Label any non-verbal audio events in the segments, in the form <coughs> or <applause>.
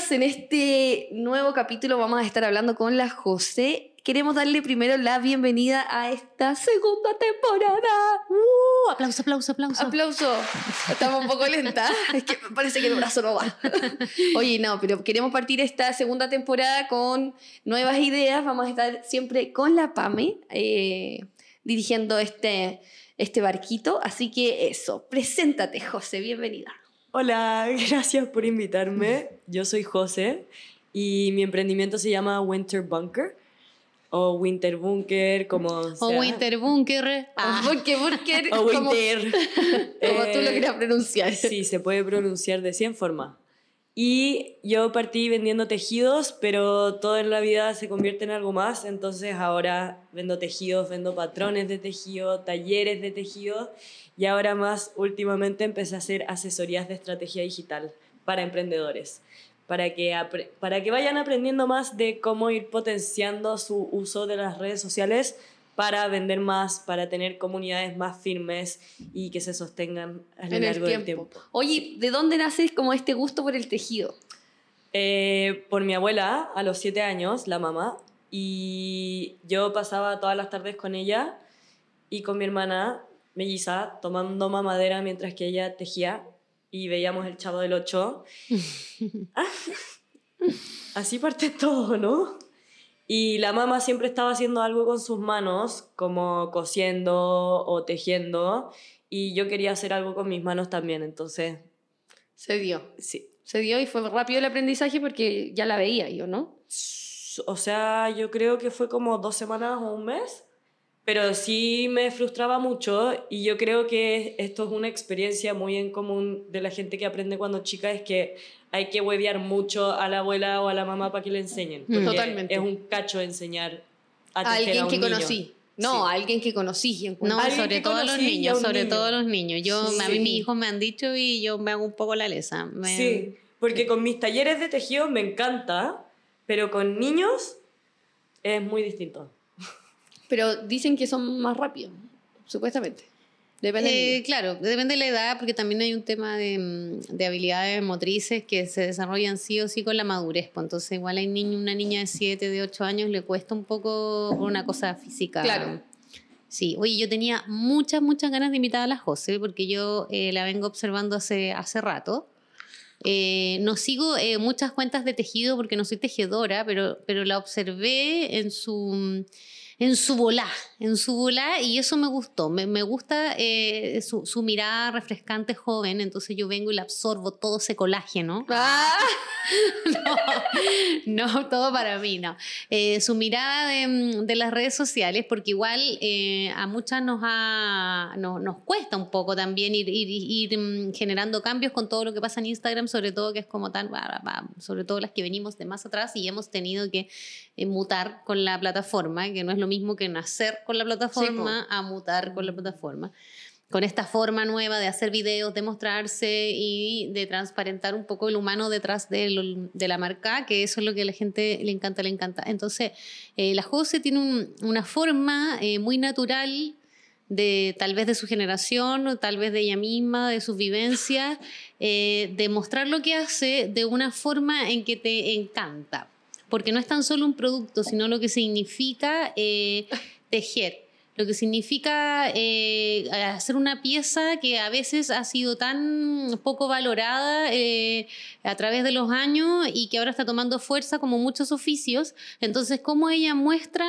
bienvenidos. En este nuevo capítulo vamos a estar hablando con la José. Queremos darle primero la bienvenida a esta segunda temporada. Uh, aplauso, aplauso, aplauso. Aplauso. Estamos un poco lenta. <laughs> Es que parece que el brazo no va. <laughs> Oye, no, pero queremos partir esta segunda temporada con nuevas ideas. Vamos a estar siempre con la PAME eh, dirigiendo este, este barquito. Así que eso, preséntate, José. Bienvenida. Hola, <laughs> gracias por invitarme. Yo soy José y mi emprendimiento se llama Winter Bunker o Winter Bunker, como O Winter Bunker. Ah. Bunker, bunker. <laughs> O Winter. <laughs> Como tú lo querías pronunciar. Sí, se puede pronunciar de 100 formas. Y yo partí vendiendo tejidos, pero todo en la vida se convierte en algo más, entonces ahora vendo tejidos, vendo patrones de tejido, talleres de tejido y ahora más últimamente empecé a hacer asesorías de estrategia digital para emprendedores, para que, para que vayan aprendiendo más de cómo ir potenciando su uso de las redes sociales para vender más, para tener comunidades más firmes y que se sostengan a lo en el largo del tiempo. tiempo. Oye, ¿de dónde nace como este gusto por el tejido? Eh, por mi abuela, a los siete años, la mamá, y yo pasaba todas las tardes con ella y con mi hermana melliza tomando mamadera mientras que ella tejía y veíamos el chavo del 8. <laughs> Así parte todo, ¿no? Y la mamá siempre estaba haciendo algo con sus manos, como cosiendo o tejiendo, y yo quería hacer algo con mis manos también, entonces, Se dio. sí. Se dio y fue rápido el aprendizaje porque ya la veía yo, ¿no? O sea, yo creo que fue como dos semanas o un mes, pero sí me frustraba mucho y yo creo que esto es una experiencia muy en común de la gente que aprende cuando chica, es que hay que huevear mucho a la abuela o a la mamá para que le enseñen. Totalmente. Es un cacho enseñar a, A alguien a un que niño. conocí. No, Sí. a alguien que conocí. No, Alguien sobre que todo a los a niños, sobre niño. todo a los niños. Yo, a mí mis hijos me han dicho y yo me hago un poco la lesa. Me- Sí, porque con mis talleres de tejido me encanta, pero con niños es muy distinto. Pero dicen que son más rápidos, supuestamente. Depende Eh, claro, depende de la edad, porque también hay un tema de, mm, de habilidades motrices que se desarrollan sí o sí con la madurez. pues, Entonces, igual hay niño, una niña de 7, de 8 años le cuesta un poco una cosa física. Claro. Sí, oye, yo tenía muchas, muchas ganas de invitar a la José, porque yo eh, la vengo observando hace, hace rato. Eh, no sigo eh, muchas cuentas de tejido porque no soy tejedora, pero, pero la observé en su, en su volá, en su volá, y eso me gustó. Me, me gusta eh, su, su mirada refrescante joven, entonces yo vengo y la absorbo todo ese colágeno. <laughs> Ah, No, todo para mí, no. Eh, su mirada de, mm, de las redes sociales, porque igual eh, a muchas nos, ha, no- nos cuesta un poco también ir, ir- ir, mm, generando cambios con todo lo que pasa en Instagram, sobre todo que es como tan, sobre todo las que venimos de más atrás y hemos tenido que mutar con la plataforma, que no es lo mismo que nacer con la plataforma a mutar con la plataforma con esta forma nueva de hacer videos, de mostrarse y de transparentar un poco el humano detrás de, lo- de la marca, que eso es lo que a la gente le encanta, le encanta. Entonces, eh, la Jose tiene un- una forma eh, muy natural de tal vez de su generación o tal vez de ella misma, de sus vivencias, eh, de mostrar lo que hace de una forma en que te encanta. Porque no es tan solo un producto, sino lo que significa eh, tejer lo que significa eh, hacer una pieza que a veces ha sido tan poco valorada eh, a través de los años y que ahora está tomando fuerza como muchos oficios. Entonces, cómo ella muestra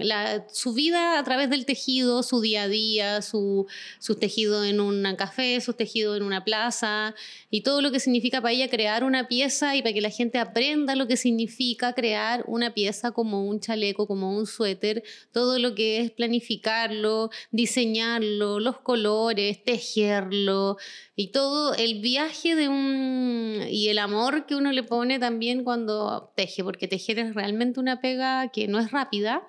la- su vida a través del tejido, su día a día, su, su tejido en un café, su tejido en una plaza y todo lo que significa para ella crear una pieza y para que la gente aprenda lo que significa crear una pieza como un chaleco, como un suéter, todo lo que es planificarlo, diseñarlo, los colores, tejerlo y todo el viaje de un y el amor que uno le pone también cuando teje, porque tejer es realmente una pega que no es rápida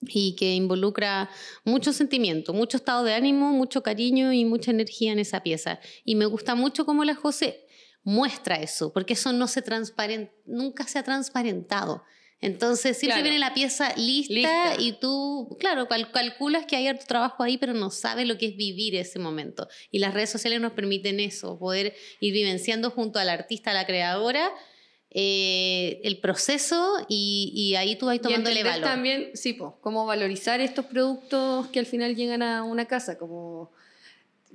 y que involucra mucho sentimiento, mucho estado de ánimo, mucho cariño y mucha energía en esa pieza. Y me gusta mucho cómo la José muestra eso, porque eso no se transparent, nunca se ha transparentado. Entonces siempre Claro. viene la pieza lista, Lista. y tú, claro, cal- calculas que hay harto trabajo ahí, pero no sabes lo que es vivir ese momento. Y las redes sociales nos permiten eso, poder ir vivenciando junto al artista, a la creadora, eh, el proceso y, y ahí tú vas Y tomándole entender valor. también, sí, pues, cómo valorizar estos productos que al final llegan a una casa, como,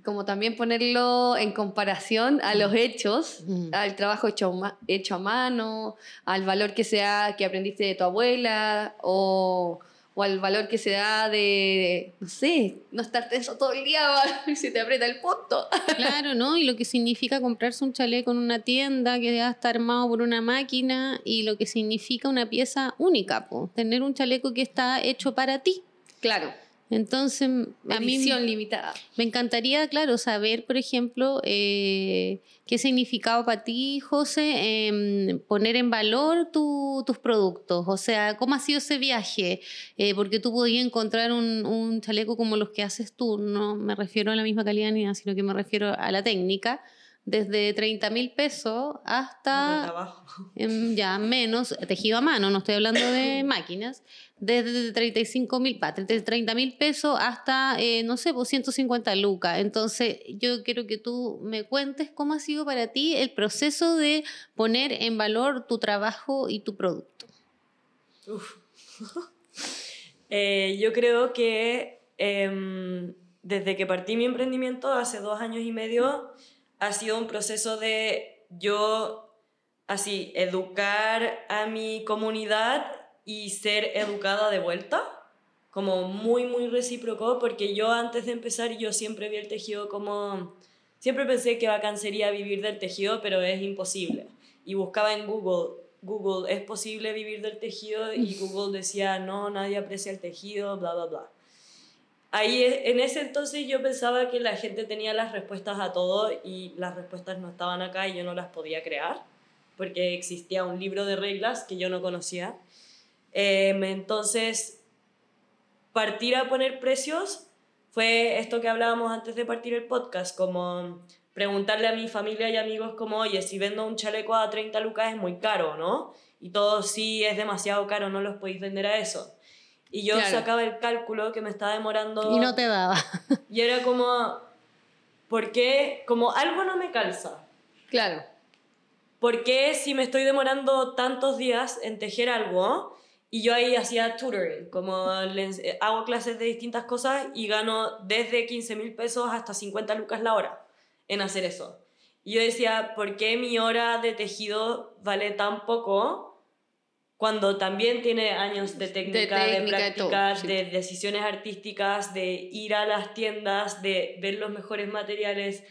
como también ponerlo en comparación a los hechos, al trabajo hecho, hecho a mano, al valor que se da, que aprendiste de tu abuela, o, o al valor que se da de, no sé, no estar tenso todo el día <laughs> y se te aprieta el punto. <laughs> Claro, ¿no? Y lo que significa comprarse un chaleco en una tienda que ya está armado por una máquina y lo que significa una pieza única, po. tener un chaleco que está hecho para ti. Claro, Entonces, a mí edición limitada. me encantaría, claro, saber, por ejemplo, eh, qué significaba para ti, José, em, poner en valor tu- tus productos. O sea, ¿cómo ha sido ese viaje? Eh, porque tú podías encontrar un, un chaleco como los que haces tú. No me refiero a la misma calidad ni nada, sino que me refiero a la técnica. Desde 30 mil pesos hasta em, ya menos, tejido a mano, no estoy hablando de <coughs> máquinas, desde 35 mil, desde 30 mil pesos hasta, eh, no sé, pues 150 lucas. Entonces, yo quiero que tú me cuentes cómo ha sido para ti el proceso de poner en valor tu trabajo y tu producto. Uf. <laughs> Eh, yo creo que em, desde que partí mi emprendimiento hace dos años y medio ha sido un proceso de yo así educar a mi comunidad y ser educada de vuelta como muy muy recíproco porque yo antes de empezar yo siempre vi el tejido como siempre pensé que bacán sería vivir del tejido pero es imposible. Y buscaba en Google Google es posible vivir del tejido y Google decía no nadie aprecia el tejido bla bla bla ahí e- en ese entonces yo pensaba que la gente tenía las respuestas a todo y las respuestas no estaban acá y yo no las podía crear porque existía un libro de reglas que yo no conocía Em, entonces partir a poner precios fue esto que hablábamos antes de partir el podcast, como preguntarle a mi familia y amigos como, oye, si vendo un chaleco a 30 lucas es muy caro, ¿no? Y todos, sí, es demasiado caro, no los podéis vender a eso. Y yo Claro. sacaba el cálculo que me estaba demorando... Y no te daba. <laughs> Y era como, ¿por qué? Como algo no me calza. Claro. ¿Por qué si me estoy demorando tantos días en tejer algo y yo ahí hacía tutoring, como les- eh, hago clases de distintas cosas y gano desde 15 mil pesos hasta 50 lucas la hora en hacer eso? Y yo decía, ¿por qué mi hora de tejido vale tan poco cuando también tiene años de técnica, de, técnica, de todo, prácticas, sí. de decisiones artísticas, de ir a las tiendas, de ver los mejores materiales,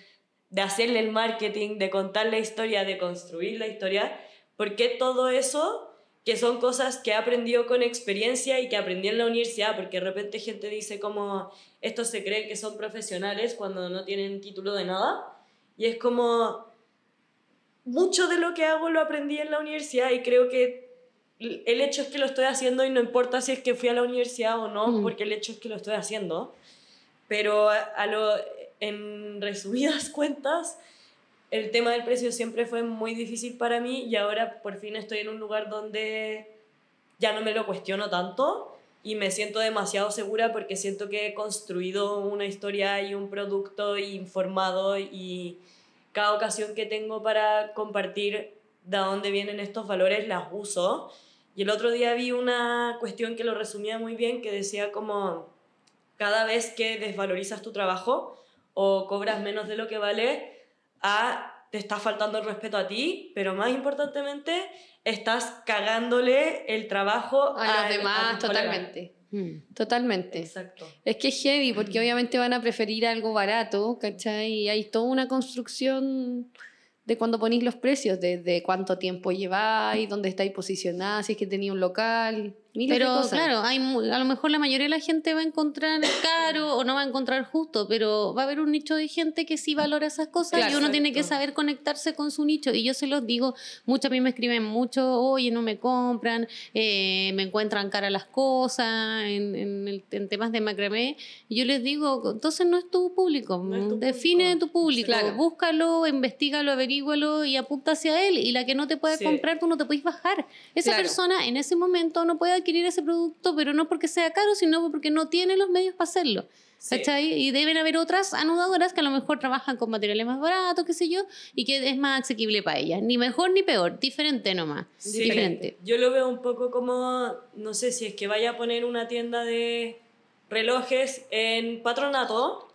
de hacerle el marketing, de contar la historia, de construir la historia? ¿Por qué todo eso, que son cosas que he aprendido con experiencia y que aprendí en la universidad? Porque de repente gente dice como, estos se creen que son profesionales cuando no tienen título de nada. Y es como, mucho de lo que hago lo aprendí en la universidad y creo que el hecho es que lo estoy haciendo y no importa si es que fui a la universidad o no, Mm. porque el hecho es que lo estoy haciendo. Pero a, a lo, en resumidas <laughs> cuentas, el tema del precio siempre fue muy difícil para mí y ahora por fin estoy en un lugar donde ya no me lo cuestiono tanto y me siento demasiado segura porque siento que he construido una historia y un producto informado y cada ocasión que tengo para compartir de dónde vienen estos valores las uso. Y el otro día vi una cuestión que lo resumía muy bien que decía como cada vez que desvalorizas tu trabajo o cobras menos de lo que vale, a, te está faltando el respeto a ti, pero más importantemente, estás cagándole el trabajo A los al- demás, colegas. totalmente. Mm. Totalmente. Exacto. Es que es heavy, porque obviamente van a preferir algo barato, ¿cachai? Y hay toda una construcción de cuando ponéis los precios, desde cuánto tiempo lleváis, dónde estáis posicionados, si es que tenía un local, miles de Pero cosas. claro, hay, a lo mejor la mayoría de la gente va a encontrar caro o no va a encontrar justo, pero va a haber un nicho de gente que sí valora esas cosas Claro, y uno tiene que saber conectarse con su nicho. Y yo se los digo, muchos a mí me escriben mucho, oye, no me compran, eh, me encuentran cara las cosas en, en el- en temas de macramé. Y yo les digo, entonces no es tu público, No es tu define público. tu público, Claro. búscalo, investigalo, averígualo y apunta hacia él. Y la que no te puede Sí. comprar, tú no te puedes bajar. Esa Claro. persona en ese momento no puede adquirir ese producto, pero no porque sea caro, sino porque no tiene los medios para hacerlo. Sí. Y deben haber otras anudadoras que a lo mejor trabajan con materiales más baratos, qué sé yo, y que es más asequible para ellas. Ni mejor ni peor, diferente nomás. Sí, Diferente. Yo lo veo un poco como, no sé, si es que vaya a poner una tienda de relojes en patronato,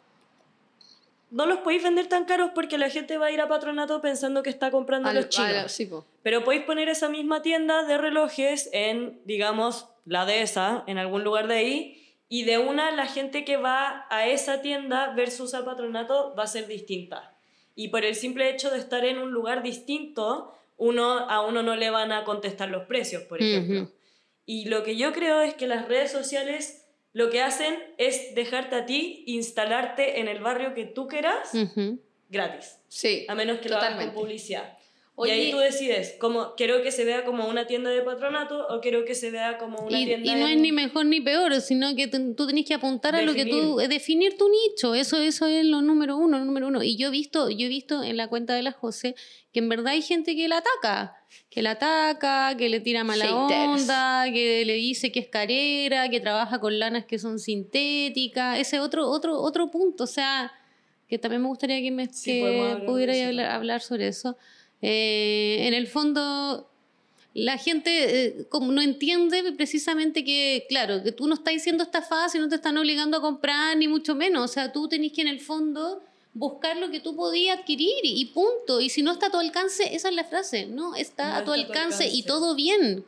no los podéis vender tan caros porque la gente va a ir a patronato pensando que está comprando a los chinos. a la- sí, po. Pero podéis poner esa misma tienda de relojes en, digamos, la dehesa, en algún lugar de ahí, y de una la gente que va a esa tienda versus a patronato va a ser distinta. Y por el simple hecho de estar en un lugar distinto, uno, a uno no le van a contestar los precios, por ejemplo. Y lo que yo creo es que las redes sociales lo que hacen es dejarte a ti instalarte en el barrio que tú quieras gratis, Sí, a menos que lo hagas con publicidad. Oye- y ahí tú decides, como, quiero que se vea como una tienda de patronato o quiero que se vea como una Y, tienda y no en- es ni mejor ni peor, sino que tú, tenés que apuntar a lo que tú, eh, definir tu nicho, eso, eso es lo número uno, lo número uno. Y yo he visto, yo he visto en la cuenta de la José que en verdad hay gente que la ataca, que la ataca, que le tira mala Haters. onda, que le dice que es carera, que trabaja con lanas que son sintéticas, ese otro, otro, otro punto, o sea, que también me gustaría que me Sí, que pudiera hablar, hablar sobre eso. Eh, en el fondo, la gente eh, como no entiende precisamente que, claro, que tú no estás diciendo estafada si no te están obligando a comprar, ni mucho menos. O sea, tú tenés que en el fondo buscar lo que tú podías adquirir y, punto. Y si no está a tu alcance, esa es la frase, ¿no? Está No a tu está alcance, y todo bien.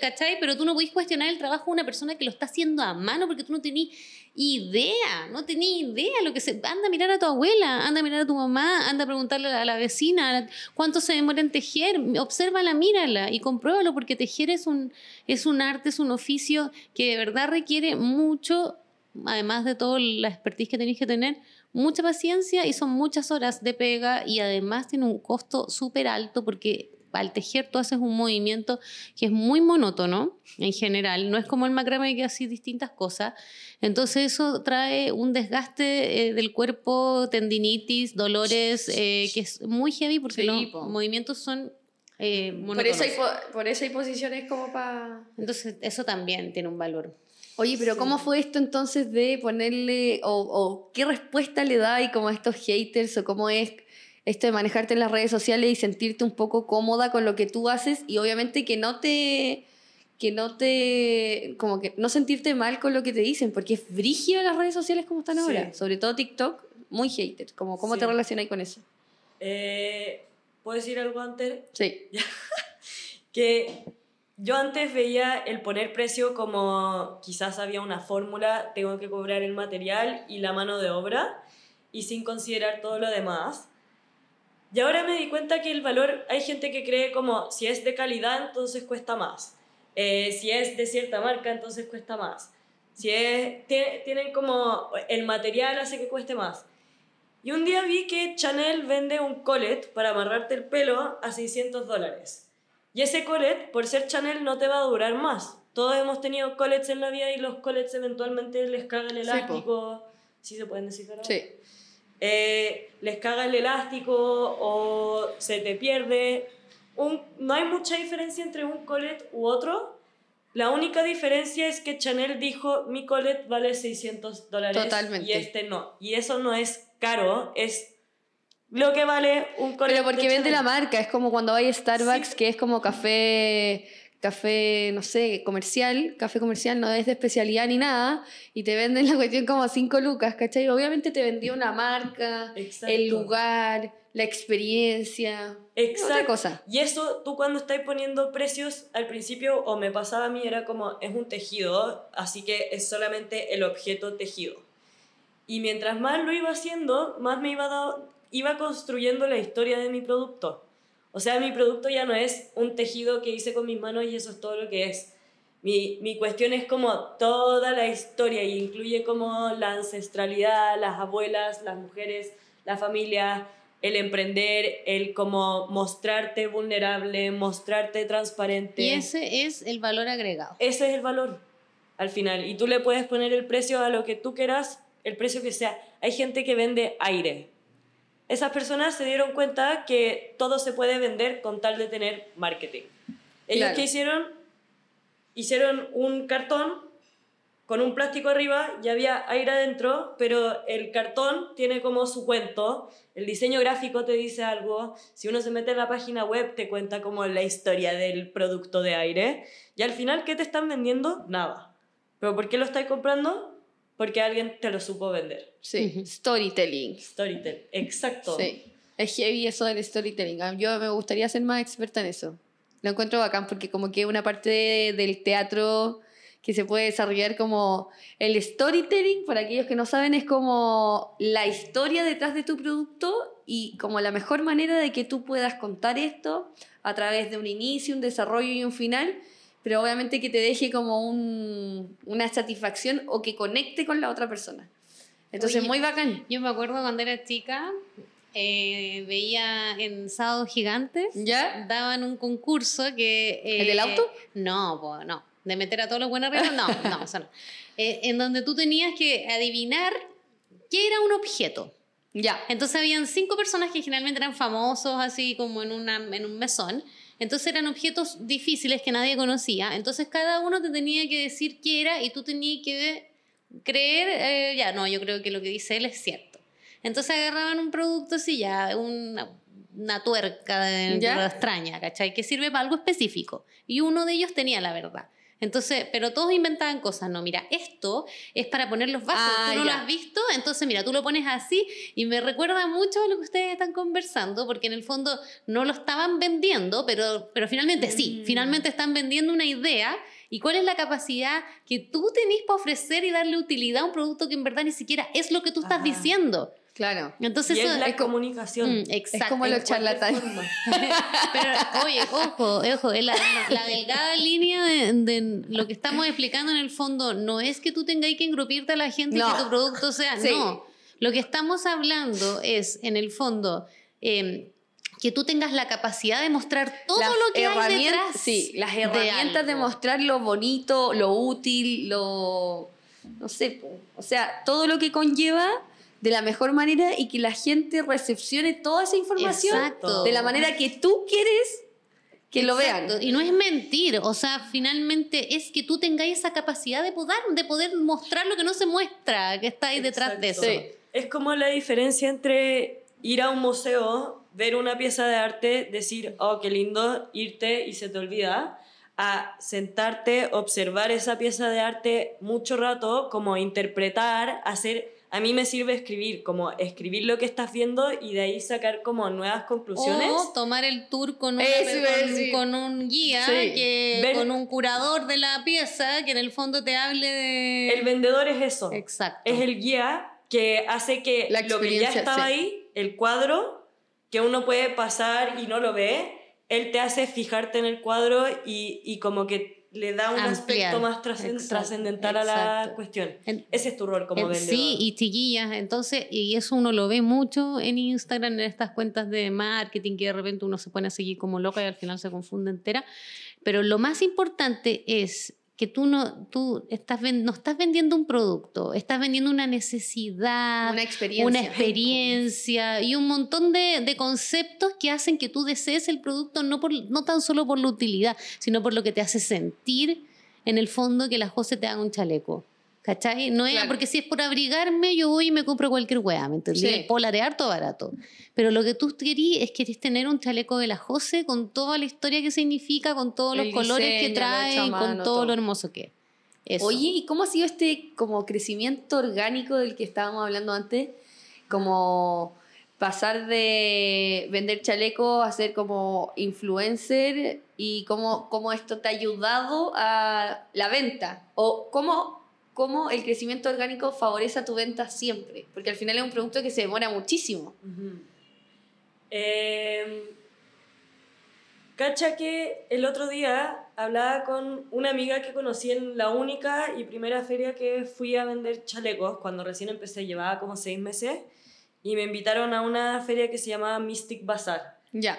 ¿Cachai? Pero tú no podés cuestionar el trabajo de una persona que lo está haciendo a mano porque tú no tenés idea, no tenés idea lo que se... Anda a mirar a tu abuela, anda a mirar a tu mamá, anda a preguntarle a la vecina cuánto se demora en tejer, obsérvala, mírala y compruébalo porque tejer es un, es un arte, es un oficio que de verdad requiere mucho, además de toda la expertise que tenés que tener, mucha paciencia y son muchas horas de pega y además tiene un costo súper alto porque al tejer tú haces un movimiento que es muy monótono en general, no es como el macramé que hace distintas cosas, entonces eso trae un desgaste eh, del cuerpo, tendinitis, dolores, eh, que es muy heavy porque Sí, los po. movimientos son eh, Por monótonos. eso, hay, po- por eso hay posiciones como para... Entonces eso también tiene un valor. Oye, pero ¿cómo fue esto entonces de ponerle, o, o qué respuesta le da y como a estos haters, o cómo es esto de manejarte en las redes sociales y sentirte un poco cómoda con lo que tú haces y obviamente que no te, que no te, como que no sentirte mal con lo que te dicen, porque es brígido las redes sociales como están Sí. ahora, sobre todo TikTok, muy haters, como cómo Sí. te relacionas con eso. Eh, ¿Puedo decir algo antes? Sí, <laughs> que yo antes veía el poner precio como quizás había una fórmula, tengo que cobrar el material y la mano de obra y sin considerar todo lo demás. Y ahora me di cuenta que el valor, hay gente que cree como si es de calidad entonces cuesta más, Eh, si es de cierta marca entonces cuesta más, si es, tie- tienen como el material hace que cueste más. Y un día vi que Chanel vende un collet para amarrarte el pelo a 600 dólares. Y ese collet, por ser Chanel, no te va a durar más. Todos hemos tenido collets en la vida y los collets eventualmente les caga el elástico. ¿Sí se pueden decir ahora? sí. Eh, les caga el elástico o se te pierde. Un, no hay mucha diferencia entre un collet u otro. La única diferencia es que Chanel dijo mi collet vale 600 dólares Totalmente. y este no. Y eso no es caro, es lo que vale un collet. Pero porque de vende la marca, es como cuando hay Starbucks, Sí. que es como café, café, no sé, comercial, café comercial no es de especialidad ni nada, y te venden la cuestión como a 5 lucas, ¿cachai? Obviamente te vendió una marca, Exacto. el lugar, la experiencia, Exacto. otra cosa. Y eso, tú cuando estás poniendo precios, al principio, o me pasaba a mí, era como, es un tejido, así que es solamente el objeto tejido. Y mientras más lo iba haciendo, más me iba, iba construyendo la historia de mi producto. O sea, mi producto ya no es un tejido que hice con mis manos y eso es todo lo que es. Mi, mi cuestión es como toda la historia y incluye como la ancestralidad, las abuelas, las mujeres, la familia, el emprender, el como mostrarte vulnerable, mostrarte transparente. Y ese es el valor agregado. Ese es el valor al final. Y tú le puedes poner el precio a lo que tú quieras, el precio que sea. Hay gente que vende aire. Esas personas se dieron cuenta que todo se puede vender con tal de tener marketing. Ellos Claro. que hicieron hicieron un cartón con un plástico arriba y había aire adentro, pero el cartón tiene como su cuento, el diseño gráfico te dice algo, si uno se mete en la página web te cuenta como la historia del producto de aire y al final, ¿qué te están vendiendo? Nada. ¿Pero por qué lo estás comprando? Porque alguien te lo supo vender. Sí, storytelling. Storytelling, exacto. Sí, es heavy eso del storytelling. Ah, Yo me gustaría ser más experta en eso. Lo encuentro bacán porque como que una parte de- del teatro que se puede desarrollar como el storytelling, para aquellos que no saben, es como la historia detrás de tu producto y como la mejor manera de que tú puedas contar esto a través de un inicio, un desarrollo y un final, pero obviamente que te deje como un- una satisfacción o que conecte con la otra persona. Entonces, Oye, muy bacán. Yo me acuerdo cuando era chica, eh, veía en Sábados Gigantes, ¿Ya? daban un concurso que... eh, ¿El del auto? No, po, no. De meter a todos los buenos arriba, no, no, eso no. Eh, en donde tú tenías que adivinar qué era un objeto. Ya. Entonces habían cinco personas que generalmente eran famosos, así como en, una, en un mesón. Entonces eran objetos difíciles que nadie conocía. Entonces cada uno te tenía que decir qué era y tú tenías que creer, eh, ya, no, yo creo que lo que dice él es cierto. Entonces agarraban un producto así, ya, una, una tuerca de, ¿Ya? de extraña, ¿cachai? Que sirve para algo específico. Y uno de ellos tenía la verdad. Entonces, pero todos inventaban cosas, no, mira, esto es para poner los vasos, Ah, tú no ya. lo has visto, entonces mira, tú lo pones así y me recuerda mucho a lo que ustedes están conversando, porque en el fondo no lo estaban vendiendo, pero, pero finalmente sí, Mm. finalmente están vendiendo una idea y cuál es la capacidad que tú tenés para ofrecer y darle utilidad a un producto que en verdad ni siquiera es lo que tú estás Ajá. diciendo. Claro. Entonces y eso es la es comunicación. Mm, exacto. Es como En los charlatanes. <laughs> Pero, oye, ojo, ojo, es la, la delgada línea de, de lo que estamos explicando en el fondo no es que tú tengáis que engrupirte a la gente y que tu producto sea, Sí. no. Lo que estamos hablando es, en el fondo, eh, que tú tengas la capacidad de mostrar todo Las lo que hay detrás. Sí, las de herramientas de, algo. mostrar lo bonito, lo útil, lo. No sé, o sea, todo lo que conlleva de la mejor manera y que la gente recepcione toda esa información Exacto. de la manera que tú quieres que lo vean. Y no es mentir, o sea, finalmente es que tú tengáis esa capacidad de poder, de poder mostrar lo que no se muestra, que está ahí detrás de eso. Exacto. Es como la diferencia entre ir a un museo, ver una pieza de arte, decir, oh, qué lindo, irte y se te olvida, a sentarte, observar esa pieza de arte mucho rato, como interpretar, hacer... A mí me sirve escribir, como escribir lo que estás viendo y de ahí sacar como nuevas conclusiones. O tomar el tour con, una- con, con un guía, Sí. que, Ver- con un curador de la pieza, que en el fondo te hable de... El vendedor es eso. Exacto. es el guía que hace que La lo que ya estaba sí. ahí, el cuadro, que uno puede pasar y no lo ve, él te hace fijarte en el cuadro y, y como que le da un Ampliar. aspecto más trascendental a la cuestión. Ese es tu rol como En- vendedor. Sí, y chiquillas, entonces, y eso uno lo ve mucho en Instagram, en estas cuentas de marketing que de repente uno se pone a seguir como loca y al final se confunde entera. Pero lo más importante es que tú no, tú estás no estás vendiendo un producto, estás vendiendo una necesidad, Una experiencia. una experiencia y un montón de, de conceptos que hacen que tú desees el producto no, por, no tan solo por la utilidad, sino por lo que te hace sentir en el fondo que la José te haga un chaleco. ¿Cachai? No es Claro. porque si es por abrigarme, yo voy y me compro cualquier weá, ¿me entendí? Sí. Polarear todo barato. Pero lo que tú querís es querés tener un chaleco de la José con toda la historia que significa, con todos los El colores que diseño, trae, con todo, todo. lo hermoso que es. Eso. Oye, ¿y cómo ha sido este como crecimiento orgánico del que estábamos hablando antes? Como pasar de vender chalecos a ser como influencer y cómo, cómo esto te ha ayudado a la venta o cómo, cómo el crecimiento orgánico favorece a tu venta siempre, porque al final es un producto que se demora muchísimo. Eh, cacha que el otro día hablaba con una amiga que conocí en la única y primera feria que fui a vender chalecos cuando recién empecé, llevaba como seis meses, y me invitaron a una feria que se llamaba Mystic Bazaar. Ya.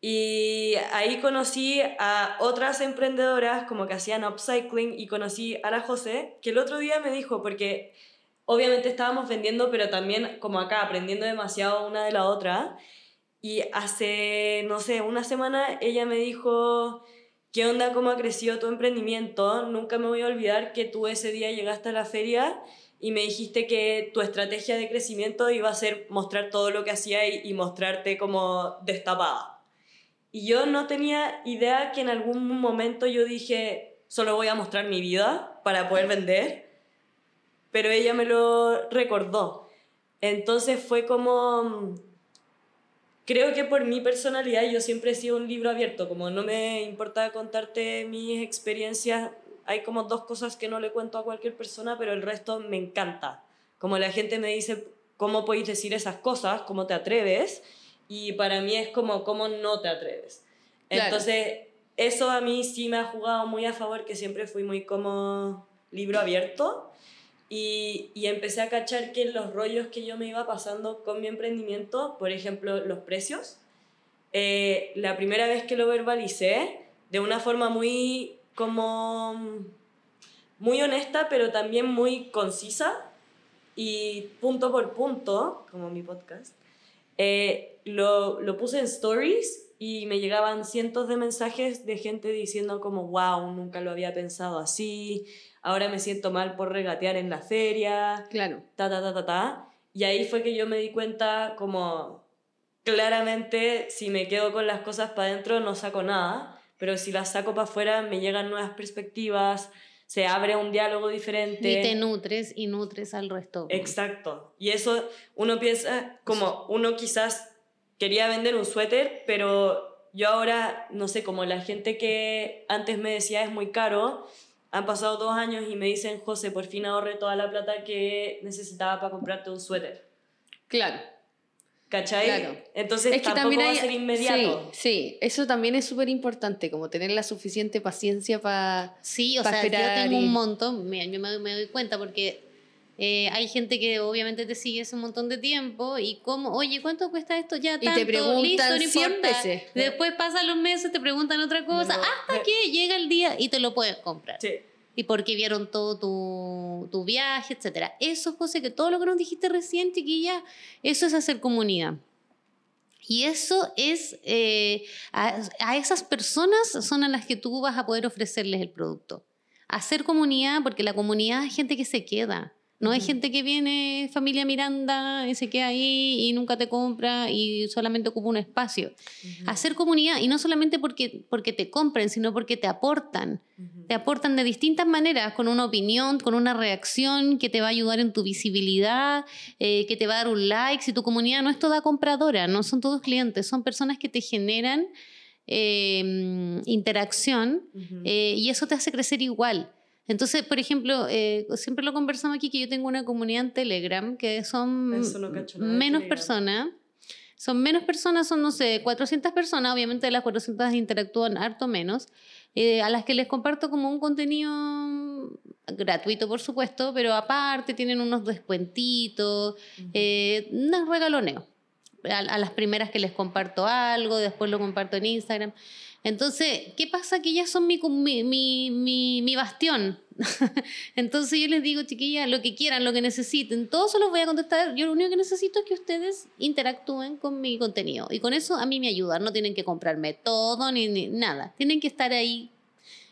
Y ahí conocí a otras emprendedoras como que hacían upcycling y conocí a la José, que el otro día me dijo, porque obviamente estábamos vendiendo, pero también como acá, aprendiendo demasiado una de la otra. Y hace, no sé, una semana ella me dijo ¿qué onda cómo ha crecido tu emprendimiento? Nunca me voy a olvidar que tú ese día llegaste a la feria y me dijiste que tu estrategia de crecimiento iba a ser mostrar todo lo que hacía y, y mostrarte como destapada. Y yo no tenía idea que en algún momento yo dije, solo voy a mostrar mi vida para poder vender, pero ella me lo recordó. Entonces fue como, creo que por mi personalidad yo siempre he sido un libro abierto, como no me importa contarte mis experiencias, hay como dos cosas que no le cuento a cualquier persona, pero el resto me encanta. Como la gente me dice, ¿cómo podéis decir esas cosas? ¿Cómo te atreves? Y para mí es como, ¿cómo no te atreves? Entonces, eso a mí sí me ha jugado muy a favor, que siempre fui muy como libro abierto. Y, y, empecé a cachar que los rollos que yo me iba pasando con mi emprendimiento, por ejemplo, los precios, eh, la primera vez que lo verbalicé, de una forma muy como muy honesta, pero también muy concisa y punto por punto, como mi podcast, eh, lo, lo puse en stories y me llegaban cientos de mensajes de gente diciendo como, wow, nunca lo había pensado así, ahora me siento mal por regatear en la feria, claro. ta, ta, ta, ta, ta. Y ahí fue que yo me di cuenta como, claramente, si me quedo con las cosas para adentro no saco nada, pero si las saco para afuera me llegan nuevas perspectivas, se abre un diálogo diferente. Y te nutres y nutres al resto. Exacto. Y eso uno piensa como uno quizás quería vender un suéter, pero yo ahora, no sé, como la gente que antes me decía es muy caro, han pasado dos años y me dicen, José, por fin ahorré toda la plata que necesitaba para comprarte un suéter. Claro. ¿Cachai? Claro. Entonces es que tampoco también hay, va a ser inmediato. Sí, sí. eso también es súper importante, como tener la suficiente paciencia para Sí, o sea, yo tengo un montón, mira, yo me, me doy cuenta porque eh, hay gente que obviamente te sigue hace un montón de tiempo y como, oye, ¿cuánto cuesta esto? Ya tanto, y te preguntan listo, no 100 veces. Después pasan los meses, te preguntan otra cosa, hasta que llega el día y te lo puedes comprar. Sí. Y porque vieron todo tu, tu viaje, etcétera. Eso, José, que todo lo que nos dijiste recién, chiquilla, eso es hacer comunidad. Y eso es, eh, a, a, esas personas son a las que tú vas a poder ofrecerles el producto. Hacer comunidad, porque la comunidad es gente que se queda. No hay gente que viene, familia Miranda, y se queda ahí y nunca te compra y solamente ocupa un espacio. Hacer comunidad, y no solamente porque, porque te compren, sino porque te aportan. Te aportan de distintas maneras, con una opinión, con una reacción que te va a ayudar en tu visibilidad, eh, que te va a dar un like. Si tu comunidad no es toda compradora, no son todos clientes, son personas que te generan eh, interacción eh, y eso te hace crecer igual. Entonces, por ejemplo, eh, siempre lo conversamos aquí que yo tengo una comunidad en Telegram que son menos personas. Son menos personas, son, no sé, 400 personas. Obviamente de las 400 interactúan harto menos. Eh, a las que les comparto como un contenido gratuito, por supuesto, pero aparte tienen unos descuentitos, eh, un regaloneo. A, a las primeras que les comparto algo, después lo comparto en Instagram. Entonces, ¿qué pasa? Que ellas son mi, mi, mi, mi bastión. <laughs> Entonces yo les digo, chiquillas, lo que quieran, lo que necesiten, todo se los voy a contestar. Yo lo único que necesito es que ustedes interactúen con mi contenido. Y con eso a mí me ayudan. No tienen que comprarme todo ni, ni nada. Tienen que estar ahí.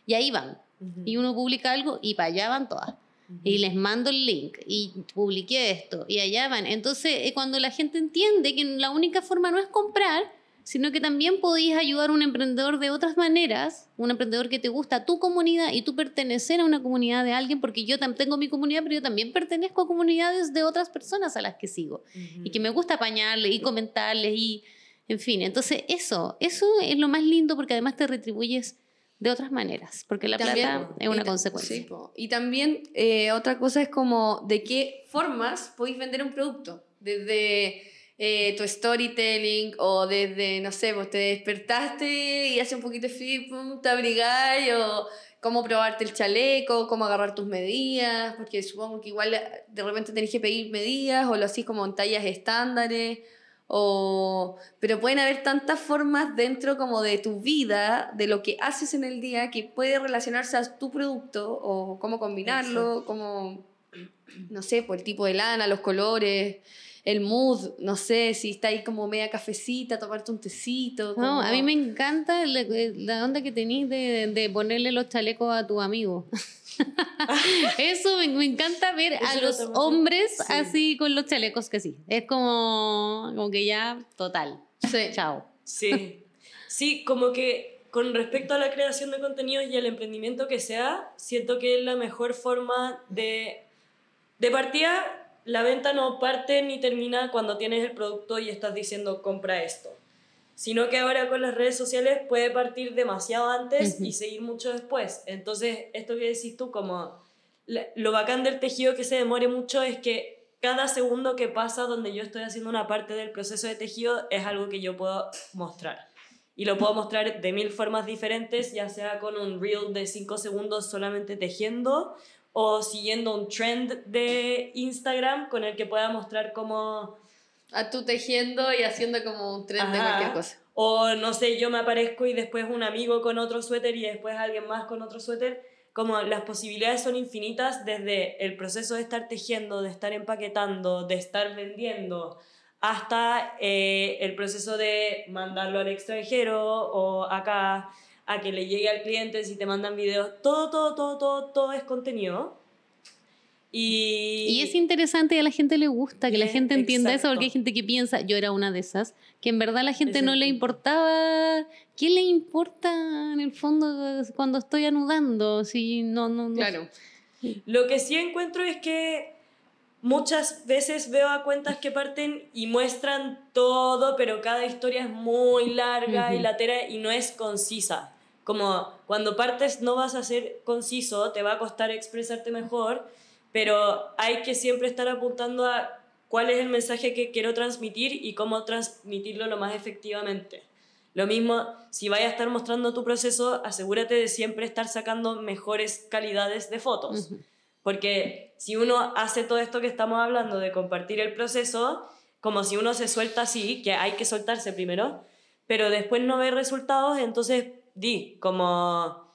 Y ahí van. Y uno publica algo y para allá van todas. Y les mando el link y publiqué esto y allá van. Entonces, eh, cuando la gente entiende que la única forma no es comprar, sino que también podéis ayudar a un emprendedor de otras maneras, un emprendedor que te gusta tu comunidad y tú pertenecer a una comunidad de alguien, porque yo tengo mi comunidad, pero yo también pertenezco a comunidades de otras personas a las que sigo y que me gusta apañarles y comentarles y, en fin, entonces eso, eso es lo más lindo porque además te retribuyes de otras maneras, porque la plata es una consecuencia. y también eh, otra cosa es como de qué formas podéis vender un producto, desde eh, tu storytelling o desde, no sé, vos te despertaste y hace un poquito de frío, te abrigáis o cómo probarte el chaleco, cómo agarrar tus medidas, porque supongo que igual de repente tenés que pedir medidas o lo así como en tallas estándares. O, pero pueden haber tantas formas dentro como de tu vida, de lo que haces en el día, que puede relacionarse a tu producto o cómo combinarlo, cómo, no sé, por el tipo de lana, los colores. El mood, no sé, si está ahí como media cafecita, tomarte un tecito. No, a mí me encanta la, la onda que tenés de, de ponerle los chalecos a tu amigo. <laughs> Eso me, me encanta ver a Eso los hombres sí. así con los chalecos que sí. Es como, como que ya, total. Sí. Chao. Sí. Sí, como que con respecto a la creación de contenidos y el emprendimiento que sea, siento que es la mejor forma de... De partida, la venta no parte ni termina cuando tienes el producto y estás diciendo compra esto. Sino que ahora con las redes sociales puede partir demasiado antes y seguir mucho después. Entonces, esto que decís tú, como lo bacán del tejido que se demore mucho es que cada segundo que pasa donde yo estoy haciendo una parte del proceso de tejido es algo que yo puedo mostrar. Y lo puedo mostrar de mil formas diferentes, ya sea con un reel de 5 segundos solamente tejiendo o siguiendo un trend de Instagram con el que pueda mostrar cómo... A tú tejiendo y haciendo como un tren de cualquier cosa. O no sé, yo me aparezco y después un amigo con otro suéter y después alguien más con otro suéter. Como las posibilidades son infinitas desde el proceso de estar tejiendo, de estar empaquetando, de estar vendiendo, hasta eh, el proceso de mandarlo al extranjero o acá a que le llegue al cliente si te mandan videos. Todo, todo, todo, todo, todo es contenido. Y, Y es interesante y a la gente le gusta que la Y es- gente entienda eso, porque hay exacto. gente que piensa, yo era una de esas, que en verdad a la gente no le Exacto. importaba. ¿Qué le importa en el fondo cuando estoy anudando? Si no, no, no- Claro. Lo que sí encuentro es que muchas veces veo a cuentas que parten y muestran todo, pero cada historia es muy larga y Ujú. latera y no es concisa. Como cuando partes no vas a ser conciso, te va a costar expresarte mejor, pero hay que siempre estar apuntando a cuál es el mensaje que quiero transmitir y cómo transmitirlo lo más efectivamente. Lo mismo, si vayas a estar mostrando tu proceso, asegúrate de siempre estar sacando mejores calidades de fotos. Porque si uno hace todo esto que estamos hablando de compartir el proceso, como si uno se suelta así, que hay que soltarse primero, pero después no ve resultados, entonces di, como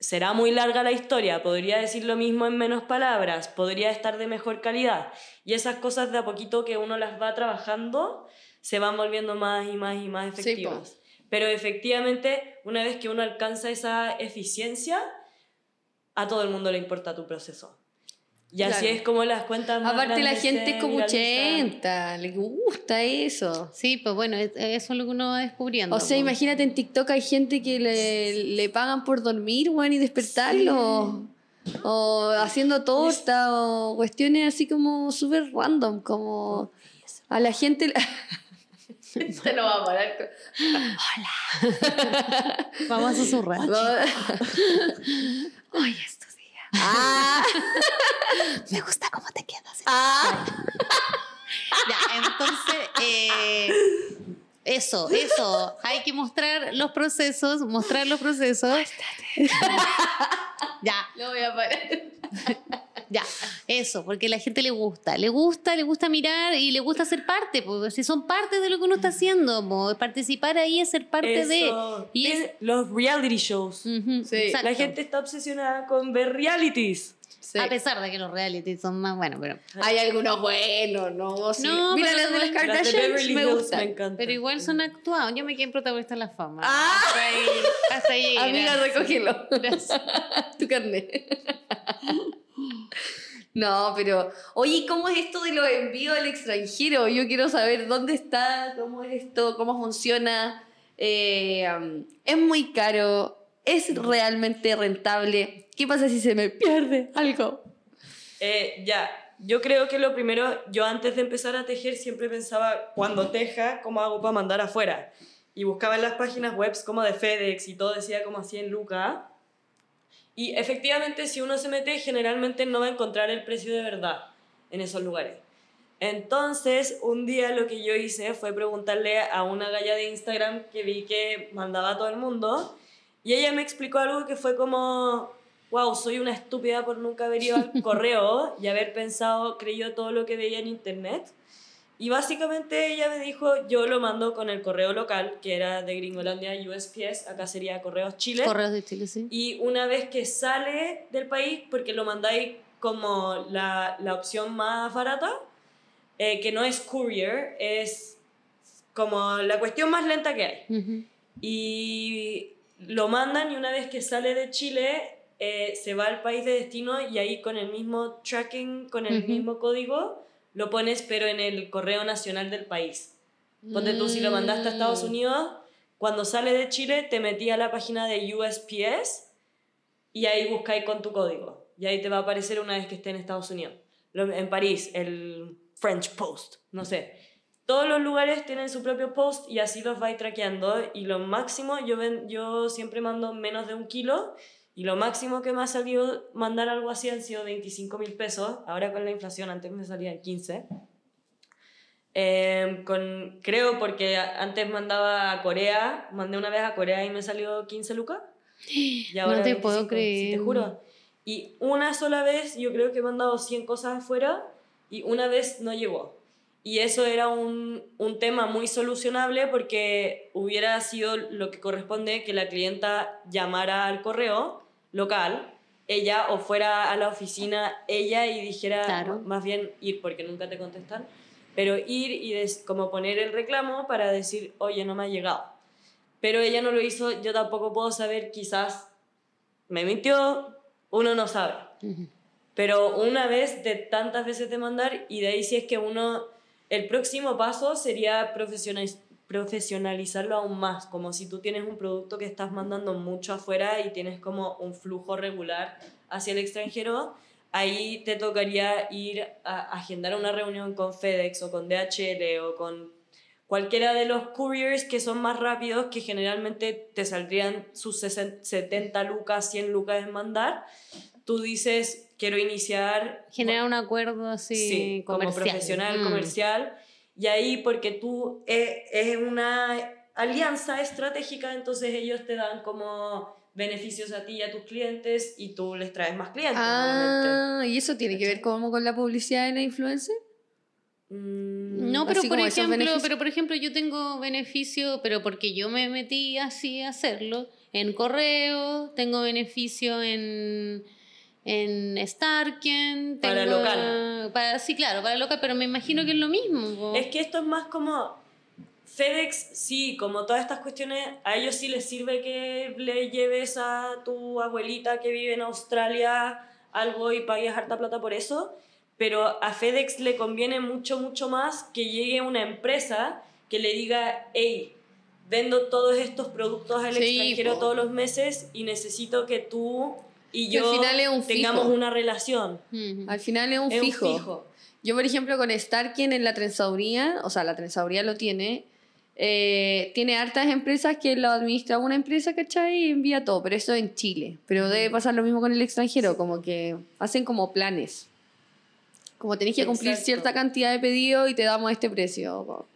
será muy larga la historia, podría decir lo mismo en menos palabras, podría estar de mejor calidad. Y esas cosas de a poquito que uno las va trabajando, se van volviendo más y más y más Sí, efectivas. Pero efectivamente, una vez que uno alcanza esa eficiencia, a todo el mundo le importa tu proceso. Y así Claro. es como las cuentas más Aparte la gente es como viralizan. 80, le gusta eso. Sí, pues bueno, es- eso es lo que uno va descubriendo. O sea, pues. imagínate en TikTok hay gente que le, le pagan por dormir, weón, y despertarlo. O haciendo torta, o cuestiones así como súper random, como a la gente... <laughs> Se lo va a parar. <laughs> Vamos a susurrar. Oye. <laughs> Ah, <laughs> Me gusta cómo te quedas. ah. Ya, entonces, eh, eso, eso. Hay que mostrar los procesos, mostrar los procesos. <laughs> ya, Lo voy a parar. Ya, eso, porque a la gente le gusta, le gusta, le gusta mirar y le gusta ser parte, porque si son parte de lo que uno está haciendo, po, participar ahí es ser parte Eso. de. Y es, Los reality shows. Sí. La gente está obsesionada con ver realities. Sí. A pesar de que los reality son más buenos, pero, Hay algunos buenos, ¿no? Sí. No, Mira las de las las de me gustan. me pero igual son actuados. Yo me quedé en protagonista de la fama. Ah. Hasta ahí, hasta ahí Amiga, recógelo. Gracias. tu carnet. No, pero, oye, ¿cómo es esto de los envíos al extranjero? Yo quiero saber dónde está, cómo es esto, cómo funciona. Eh, um, ¿Es muy caro? ¿Es realmente rentable? ¿Qué pasa si se me pierde algo? Eh, ya, yo creo que lo primero, yo antes de empezar a tejer siempre pensaba, cuando teja, ¿cómo hago para mandar afuera? Y buscaba en las páginas web como de FedEx y todo decía como 100 lucas. Y efectivamente, si uno se mete, generalmente no va a encontrar el precio de verdad en esos lugares. Entonces, un día lo que yo hice fue preguntarle a una galla de Instagram que vi que mandaba a todo el mundo y ella me explicó algo que fue como, wow, soy una estúpida por nunca haber ido al <laughs> correo y haber pensado, creído todo lo que veía en internet. Y básicamente ella me dijo, yo lo mando con el correo local, que era de Gringolandia USPS, acá sería Correos Chile. Correos de Chile, sí. Y una vez que sale del país, porque lo mandáis como la, la opción más barata, eh, que no es courier, es como la cuestión más lenta que hay. Ujú. Y lo mandan y una vez que sale de Chile, eh, se va al país de destino y ahí con el mismo tracking, con el Ujú. mismo código, lo pones pero en el correo nacional del país. Ponte tú, si lo mandaste a Estados Mm. Unidos, cuando sale de Chile te metí a la página de USPS y ahí buscáis con tu código. Y ahí te va a aparecer una vez que esté en Estados Unidos. En París, el French Post, no sé. Todos los lugares tienen su propio post y así los vais traqueando. Y lo máximo, yo, ven- yo siempre mando menos de un kilo. Y lo máximo que me ha salido mandar algo así han sido 25 mil pesos. Ahora con la inflación, antes me salían 15. Eh, con, creo porque antes mandaba a Corea, mandé una vez a Corea y me salió 15 lucas. <gasps> Y No ahora te puedo 25, sí, creer. te juro. Y una sola vez yo creo que he mandado 100 cosas afuera y una vez no llegó. Y eso era un, un tema muy solucionable porque hubiera sido lo que corresponde que la clienta llamara al correo local, ella o fuera a la oficina ella y dijera, Claro. más bien ir porque nunca te contestan, pero ir y des- como poner el reclamo para decir, oye, no me ha llegado. Pero ella no lo hizo, yo tampoco puedo saber, quizás me mintió, uno no sabe. Pero una vez de tantas veces de mandar y de ahí si es que uno, el próximo paso sería profesionaliz- profesionalizarlo aún más, como si tú tienes un producto que estás mandando mucho afuera y tienes como un flujo regular hacia el extranjero, ahí te tocaría ir a agendar una reunión con FedEx o con DHL o con cualquiera de los couriers que son más rápidos, que generalmente te saldrían sus 60 70 lucas, 100 lucas en mandar, tú dices, quiero iniciar... Generar un acuerdo así Sí, como profesional, Mm. comercial, y ahí porque tú eh, es una alianza estratégica, entonces ellos te dan como beneficios a ti y a tus clientes y tú les traes más clientes. Ah, ¿y eso tiene que ver como con la publicidad de la influencer? Mm, No, pero por ejemplo, pero por ejemplo, yo tengo beneficio, pero porque yo me metí así a hacerlo en correo, tengo beneficio en en Starken, Para tengo- local. para sí, claro, para local, pero me imagino que es lo mismo. po. Es que esto es más como FedEx, sí, como todas estas cuestiones, a ellos sí les sirve que le lleves a tu abuelita que vive en Australia algo y pagues harta plata por eso, pero a FedEx le conviene mucho, mucho más que llegue una empresa que le diga, hey, vendo todos estos productos al Sí, extranjero po. todos los meses y necesito que tú y Que al yo final es un tengamos fijo. una relación. Al final es un, Es fijo. un fijo. Yo, por ejemplo, con Starken en la trenzaduría, o sea, la trenzaduría lo tiene, eh, tiene hartas empresas que lo administra una empresa, ¿cachai? Y envía todo, pero eso en Chile. Pero debe pasar lo mismo con el extranjero, como que hacen como planes. Como tenés que cumplir Exacto. cierta cantidad de pedidos y te damos este precio.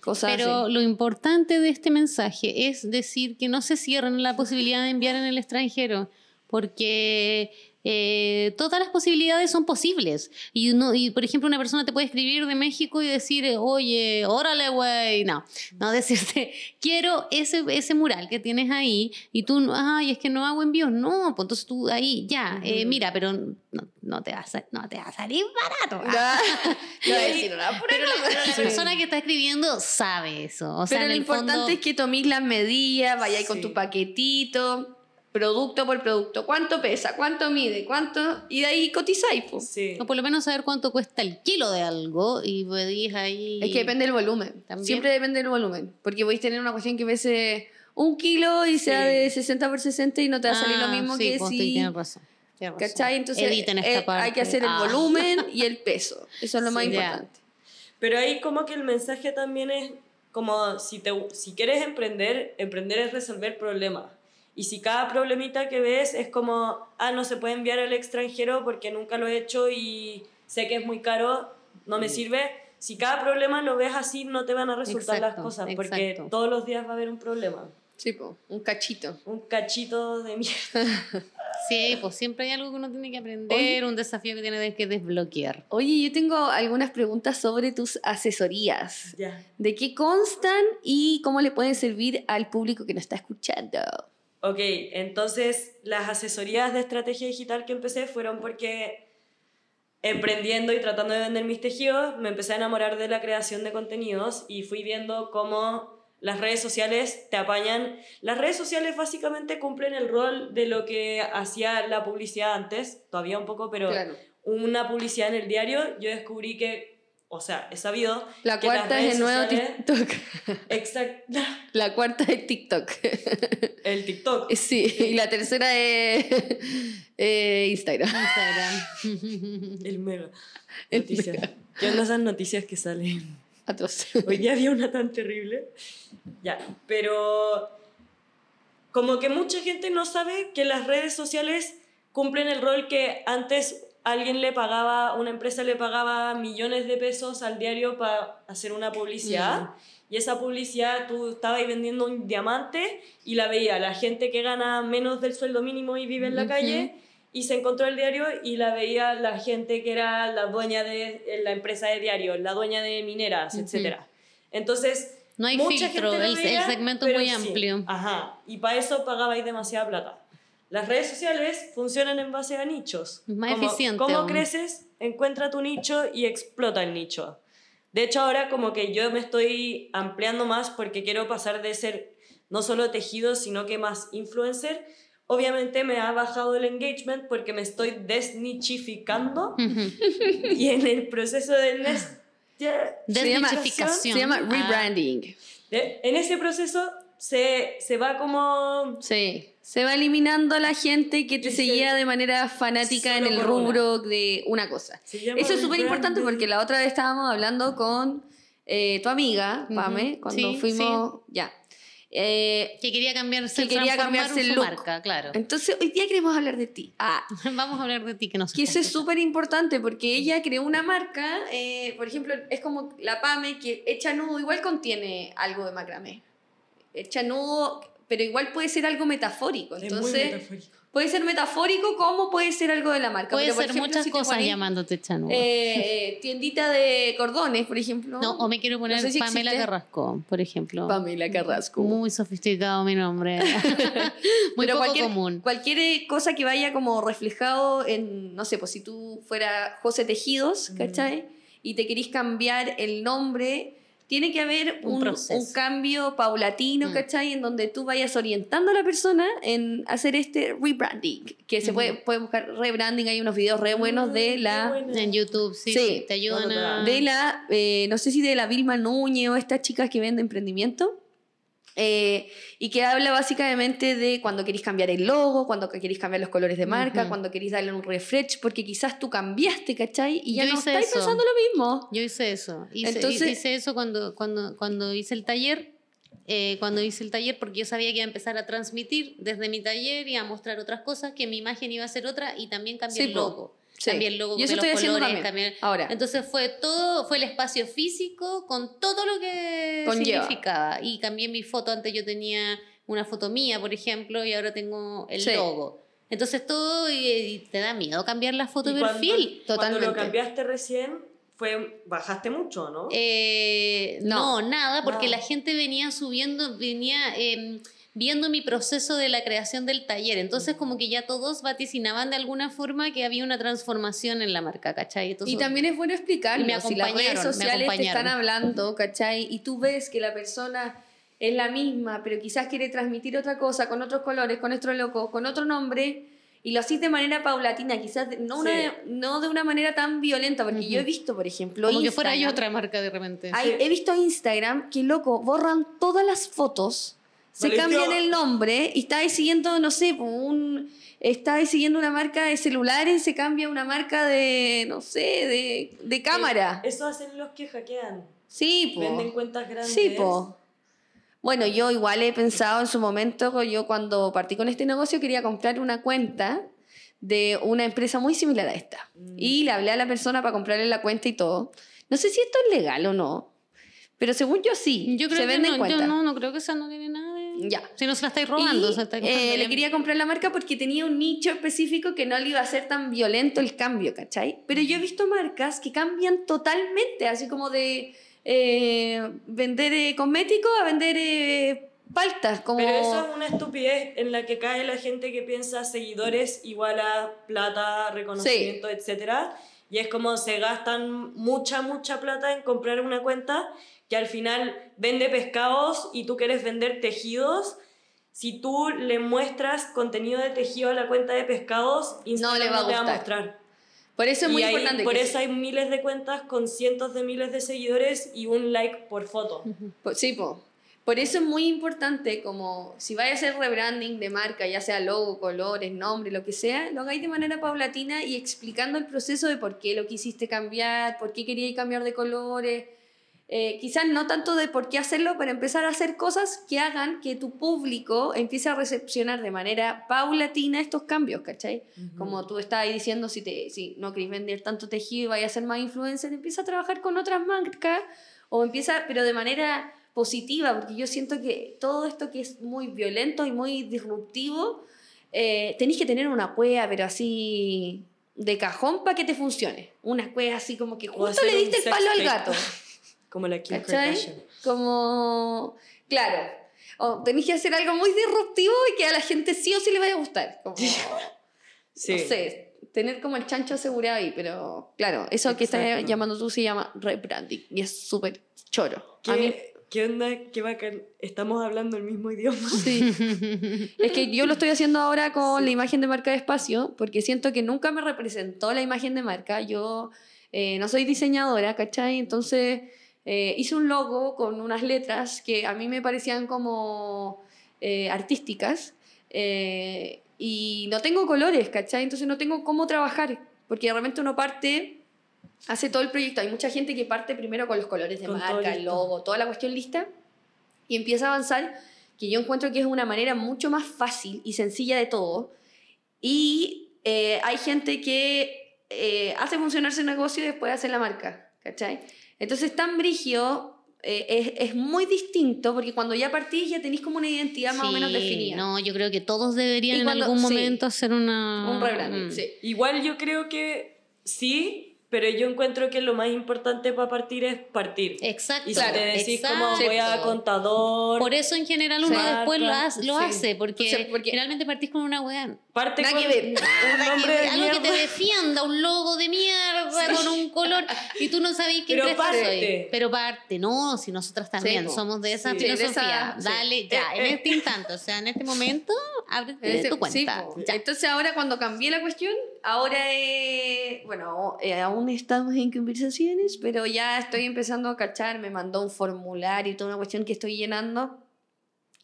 Cosas Pero así. lo importante de este mensaje es decir que no se cierren la posibilidad de enviar en el extranjero, porque eh, todas las posibilidades son posibles. Y, uno, y, por ejemplo, una persona te puede escribir de México y decir, oye, órale, güey. No, no <laughs> decirte, quiero ese, ese mural que tienes ahí y tú, ay, es que no hago envíos. No, pues entonces tú ahí, ya, eh, mira, pero no, no, te va a, no te va a salir barato. No <laughs> voy <laughs> a ahí- decir una pura pero la, pero la persona que está escribiendo sabe eso. O sea, Pero lo importante fondo, es que toméis las medidas, vayáis con Sí. tu paquetito, producto por producto, cuánto pesa, cuánto mide, cuánto, y de ahí cotizáis. po. Sí. o por lo menos saber cuánto cuesta el kilo de algo y podéis ahí. Es que depende del volumen. También. Siempre depende del volumen. Porque podéis tener una cuestión que pese un kilo y sea Sí. de 60 por 60 y no te va a salir lo Ah, mismo sí, que pues, si. tienes razón. tienes razón. ¿Cachai? Entonces eh, parte. hay que hacer el Ah. volumen y el <laughs> peso. Eso es lo más importante. Pero ahí como que el mensaje también es como si, te, si quieres emprender, emprender es resolver problemas. Y si cada problemita que ves es como, ah, no se puede enviar al extranjero porque nunca lo he hecho y sé que es muy caro, no me sirve. Si cada problema lo ves así, no te van a resultar las Exacto, cosas porque exacto. todos los días va a haber un problema. Sí, po, un cachito. Un cachito de mierda. <laughs> Sí, pues siempre hay algo que uno tiene que aprender, un desafío que tiene que desbloquear. Oye, yo tengo algunas preguntas sobre tus asesorías. ya. ¿De qué constan y cómo le pueden servir al público que nos está escuchando? Ok, entonces las asesorías de estrategia digital que empecé fueron porque emprendiendo y tratando de vender mis tejidos, me empecé a enamorar de la creación de contenidos y fui viendo cómo las redes sociales te apañan. Las redes sociales básicamente cumplen el rol de lo que hacía la publicidad antes, todavía un poco, pero Claro. una publicidad en el diario, yo descubrí que, o sea, he sabido La que las cuarta es redes el nuevo sociales- TikTok. <laughs> Exacto. La cuarta es TikTok. <laughs> El TikTok. Sí, y la tercera es eh, Instagram. Instagram. <laughs> El mega. El Noticias. mega. ¿Qué onda esas noticias que salen? Atroz. Hoy día había una tan terrible. Ya, pero como que mucha gente no sabe que las redes sociales cumplen el rol que antes alguien le pagaba, una empresa le pagaba millones de pesos al diario para hacer una publicidad. Y esa publicidad tú estabas ahí vendiendo un diamante y la veía la gente que gana menos del sueldo mínimo y vive en la calle y se encontró el diario y la veía la gente que era la dueña de la empresa de diario, la dueña de mineras, Ujú. etcétera. Entonces, No hay mucha filtro, gente lo el- el veía, segmento es muy sí. amplio. Ajá, y para eso pagabais demasiada plata. Las redes sociales funcionan en base a nichos. Más Como- eficiente ¿Cómo aún. creces? Encuentra tu nicho y explota el nicho. De hecho, ahora como que yo me estoy ampliando más porque quiero pasar de ser no solo tejido, sino que más influencer. Obviamente me ha bajado el engagement porque me estoy desnichificando <laughs> y en el proceso de Se llama- Desnichificación. Se llama Ah, rebranding. de- en ese proceso se, se va como Sí. Se va eliminando la gente que te seguía de manera fanática en el rubro de una cosa. Eso es súper importante porque la otra vez estábamos hablando con eh, tu amiga. Pame, cuando Sí, fuimos. Ya. Eh, Que quería cambiarse, Que quería cambiarse el look. marca, claro. entonces, hoy día queremos hablar de ti. Ah, <laughs> Vamos a hablar de ti que nos que eso es súper importante porque ella creó una marca, eh, por ejemplo, es como la Pame que echa nudo, igual contiene algo de macramé. Echa nudo, pero igual puede ser algo metafórico. Es muy Entonces, metafórico. puede ser metafórico como puede ser algo de la marca. Puede Pero, ser ejemplo, muchas si cosas llamándote Chanú. eh, tiendita de cordones, por ejemplo. no, o me quiero poner no sé si Pamela existe. Carrasco, por ejemplo. Pamela Carrasco. Muy sofisticado mi nombre. <laughs> Muy Pero poco cualquier, común. cualquier eh, cosa que vaya como reflejado en, no sé, pues si tú fuera José Tejidos, Mm. ¿cachai? Y te querís cambiar el nombre, tiene que haber Un un, proceso. un cambio paulatino, Mm. ¿cachai? En donde tú vayas orientando a la persona en hacer este rebranding, que se puede, puede buscar rebranding, hay unos videos re buenos de Mm, la... buena. En YouTube, sí, Sí. te ayudan a... de la, eh, no sé si de la Vilma Núñez o estas chicas que venden emprendimiento, eh, y que habla básicamente de cuando queréis cambiar el logo, cuando que queréis cambiar los colores de marca, Ujú. cuando queréis darle un refresh, porque quizás tú cambiaste, ¿cachai? Y ya Yo no estáis eso. pensando lo mismo. Yo hice eso. Hice, Entonces- hice eso cuando, cuando, cuando hice el taller. eh, cuando hice el taller, porque yo sabía que iba a empezar a transmitir desde mi taller y a mostrar otras cosas, que mi imagen iba a ser otra y también cambié Sí, el logo. Sí. Cambié el logo Y eso de los estoy haciendo colores, también. cambié- Ahora, Entonces fue todo, fue el espacio físico con todo lo que Conlleva. significaba. Y cambié mi foto, antes yo tenía una foto mía, por ejemplo, y ahora tengo el Sí. logo. Entonces todo, y, y te da miedo cambiar la foto Y de cuando- perfil. Cuando Totalmente. lo cambiaste recién, fue, bajaste mucho, ¿no? Eh, no. No. nada, porque la gente venía subiendo, venía eh, viendo mi proceso de la creación del taller. Entonces, como que ya todos vaticinaban de alguna forma que había una transformación en la marca, ¿cachai? Entonces, y también es bueno me si las redes sociales te están hablando, ¿cachai? Y tú ves que la persona es la misma, pero quizás quiere transmitir otra cosa, con otros colores, con otro loco, con otro nombre, y lo haces de manera paulatina, quizás de- no, una- no de una manera tan violenta, porque yo he visto, por ejemplo, como que fuera Instagram. otra marca de repente. Hay- Sí. He visto Instagram que, loco, borran todas las fotos, se cambian el nombre y estáis siguiendo, no sé, un, estáis siguiendo una marca de celulares, se cambia una marca de, no sé, de, de cámara. Eh, Eso hacen los que hackean. sí, po. Venden cuentas grandes. Sí, po. Bueno, yo igual he pensado en su momento, yo cuando partí con este negocio quería comprar una cuenta de una empresa muy similar a esta. Mm. Y le hablé a la persona para comprarle la cuenta y todo. No sé si esto es legal o no, pero según yo sí. yo creo se que venden no, cuentas. yo no, no creo que esa no tiene nada. Ya. Si no se la estáis robando, Y, se está eh, le quería comprar la marca porque tenía un nicho específico que no le iba a ser tan violento el cambio, ¿cachai? Pero yo he visto marcas que cambian totalmente, así como de eh, vender eh, cosméticos a vender eh, paltas, como... Pero eso es una estupidez en la que cae la gente que piensa seguidores igual a plata, reconocimiento, etcétera. Y es como se gastan mucha, mucha plata en comprar una cuenta que al final vende pescados y tú quieres vender tejidos. Si tú le muestras contenido de tejido a la cuenta de pescados, Instagram no, le va, a, te va a mostrar. Por eso es muy importante. Por eso hay miles de cuentas con cientos de miles de seguidores y un like por foto. Sí, po. Por eso es muy importante, como si vaya a hacer rebranding de marca, ya sea logo, colores, nombre, lo que sea, lo hagáis de manera paulatina y explicando el proceso de por qué lo quisiste cambiar, por qué queríais cambiar de colores. Eh, quizás no tanto de por qué hacerlo, pero empezar a hacer cosas que hagan que tu público empiece a recepcionar de manera paulatina estos cambios, ¿cachai? Como tú estabas diciendo, si, te, si no querés vender tanto tejido y vayas a ser más influencer, empieza a trabajar con otras marcas o empieza, pero de manera positiva, porque yo siento que todo esto que es muy violento y muy disruptivo, eh, tenéis que tener una cueva, pero así de cajón para que te funcione. Una cueva así como que justo le diste el palo al gato. <laughs> como la Kim Kardashian. Como, claro, o tenéis que hacer algo muy disruptivo y que a la gente sí o sí le vaya a gustar. Como, <laughs> sí. No sé, tener como el chancho asegurado ahí, pero claro, eso que estás llamando tú se llama rebranding y es súper choro. A mí, ¿Qué onda? Qué bacán. Estamos hablando el mismo idioma. Sí. <laughs> es que yo lo estoy haciendo ahora con la imagen de marca de espacio, porque siento que nunca me representó la imagen de marca. Yo eh, no soy diseñadora, ¿cachai? Entonces eh, hice un logo con unas letras que a mí me parecían como eh, artísticas. y no tengo colores, ¿cachai? Entonces no tengo cómo trabajar, porque de repente uno parte hace todo el proyecto. Hay mucha gente que parte primero con los colores de marca, el logo, toda la cuestión lista y empieza a avanzar, que yo encuentro que es una manera mucho más fácil y sencilla de todo. Y eh, hay gente que eh, hace funcionar su negocio y después hace la marca, ¿cachai? Entonces, tan brigio eh, es, es, muy distinto porque cuando ya partís ya tenéis como una identidad más o menos definida. No, yo creo que todos deberían en algún momento hacer una... Un rebranding, mm. sí. Igual yo creo que sí, pero yo encuentro que lo más importante para partir es partir. Exacto. Y si te decís como voy a contador. Por eso en general uno después lo, hace, lo hace porque, porque, generalmente partís con una weá. Parte con que un <laughs> nombre de Algo que te defienda, un logo de mierda con un color y tú no sabes qué Pero parte. Pero parte, no, si nosotras también somos de esa filosofía. Dale, ya, eh, en eh. este instante, o sea, en este momento, abre tu cuenta. Entonces ahora cuando cambié la cuestión, ahora, eh, bueno, eh, aún estamos en conversaciones, pero ya estoy empezando a cachar, me mandó un formulario y toda una cuestión que estoy llenando,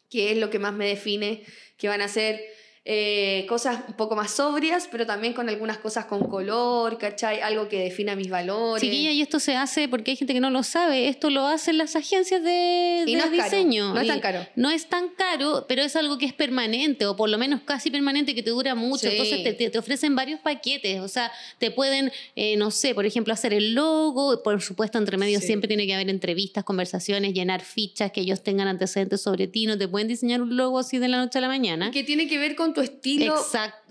que es lo que más me define, que van a ser eh, cosas un poco más sobrias, pero también con algunas cosas con color, ¿cachai? Algo que defina mis valores. Chiquilla, y esto se hace porque hay gente que no lo sabe, esto lo hacen las agencias de, diseño. no es tan caro. No es tan caro, pero es algo que es permanente, o por lo menos casi permanente, que te dura mucho. Entonces te, te, ofrecen varios paquetes, o sea, te pueden, eh, no sé, por ejemplo, hacer el logo, por supuesto, entre medio siempre tiene que haber entrevistas, conversaciones, llenar fichas, que ellos tengan antecedentes sobre ti, no te pueden diseñar un logo así de la noche a la mañana. Que tiene que ver con tu estilo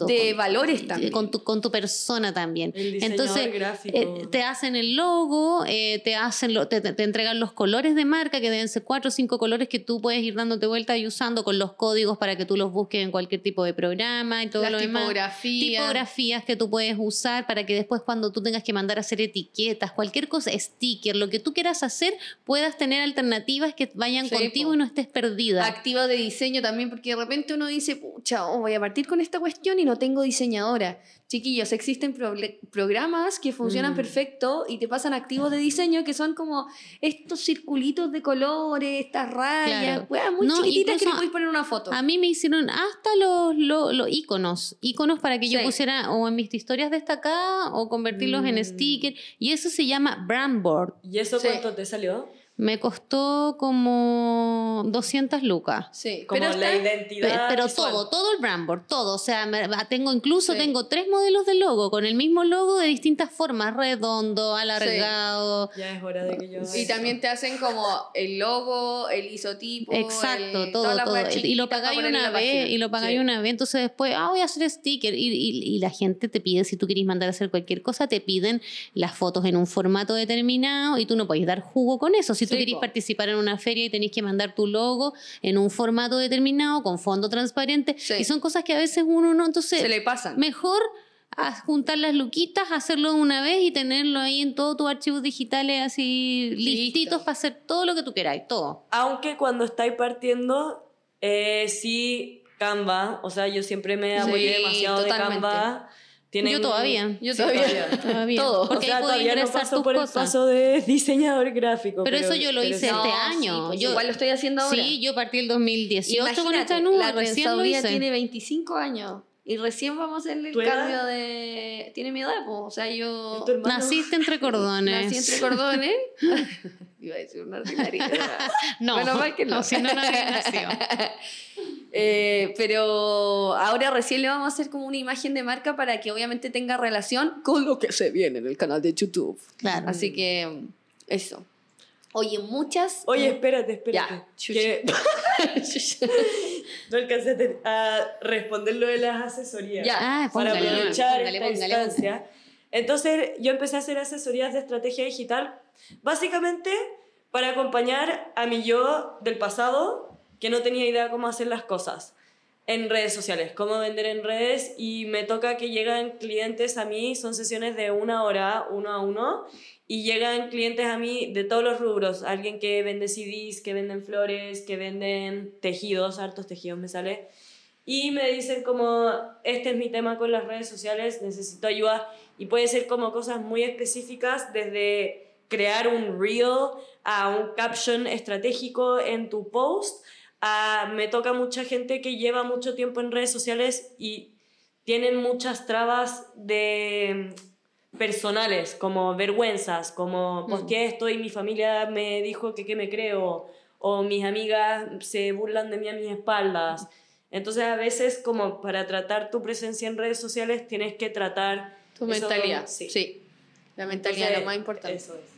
de valores también. Con tu, con tu persona también. Entonces, eh, te hacen el logo, eh, te, hacen lo, te, te, entregan los colores de marca, que deben ser cuatro o cinco colores que tú puedes ir dándote vuelta y usando con los códigos para que tú los busques en cualquier tipo de programa y todo lo demás. Tipografías que tú puedes usar para que después cuando tú tengas que mandar a hacer etiquetas, cualquier cosa, sticker, lo que tú quieras hacer, puedas tener alternativas que vayan contigo y no estés perdida. Activo de diseño también, porque de repente uno dice, pucha, oh, voy a partir con esta cuestión y no tengo diseñadora. Chiquillos, existen programas que funcionan mm. perfecto y te pasan activos de diseño que son como estos circulitos de colores, estas rayas, muy chiquititas que le puedes poner una foto. A mí me hicieron hasta los, los, iconos, iconos para que yo pusiera o en mis historias destacadas o convertirlos en mm. sticker y eso se llama brand board. ¿Y eso cuánto te salió? Me costó como 200 lucas. Sí, como pero la identidad. Pero todo, todo el brandboard, todo. O sea, tengo incluso tengo tres modelos de logo con el mismo logo de distintas formas, redondo, alargado. Ya es hora de que yo. Y también te hacen como el logo, el isotipo. Exacto, todo, todo. Y lo pagáis una vez, y lo pagáis una vez. Entonces después, ah, voy a hacer sticker. Y, y, la gente te pide, si tú quieres mandar a hacer cualquier cosa, te piden las fotos en un formato determinado y tú no puedes dar jugo con eso si tú querés participar en una feria y tenés que mandar tu logo en un formato determinado, con fondo transparente, y son cosas que a veces uno no, entonces... Se le pasa Mejor a juntar las luquitas, hacerlo una vez y tenerlo ahí en todos tus archivos digitales así listitos para hacer todo lo que tú queráis, todo. Aunque cuando estáis partiendo, eh, sí, Canva, o sea, yo siempre me apoyé Sí, demasiado totalmente. de Canva. Tienen- Yo todavía. Yo Sí, todavía. Todavía. <laughs> Todo. O Porque sea, ahí no ingresar paso tus por el paso de <laughs> diseñador gráfico. Pero eso yo lo hice este sí, año. pues yo, igual lo estoy haciendo ahora. Sí, yo partí el 2018 con Imagínate, esta nube, la recién lo hice. tiene 25 años y recién vamos a hacerle el cambio de... Tiene mi edad, pues. O sea, yo. <laughs> Naciste entre cordones. nací entre cordones. Iba a decir una ordinaria. No, mal que no. si no, no había nacido. Eh, pero ahora recién le vamos a hacer como una imagen de marca para que obviamente tenga relación con lo que se viene en el canal de YouTube. Claro. Así que eso. Oye, muchas... Oye, espérate, espérate. Ya, que <laughs> no alcancé a responder lo de las asesorías. Ya. Ah, para póngale, aprovechar póngale, esta póngale, instancia. Entonces, yo empecé a hacer asesorías de estrategia digital, básicamente para acompañar a mi yo del pasado, que no tenía idea cómo hacer las cosas en redes sociales, cómo vender en redes, y me toca que llegan clientes a mí, son sesiones de una hora, uno a uno, y llegan clientes a mí de todos los rubros, alguien que vende CDs, que venden flores, que venden tejidos, hartos tejidos me sale, y me dicen como, este es mi tema con las redes sociales, necesito ayuda. Y puede ser como cosas muy específicas, desde crear un reel a un caption estratégico en tu post. A- me toca mucha gente que lleva mucho tiempo en redes sociales y tienen muchas trabas de mm, personales, como vergüenzas, como posteé esto y mi familia me dijo que qué me creo, o mis amigas se burlan de mí a mis espaldas. Entonces a veces como para tratar tu presencia en redes sociales tienes que tratar Tu mentalidad. sí. Sí. La mentalidad es lo más importante. Eso es.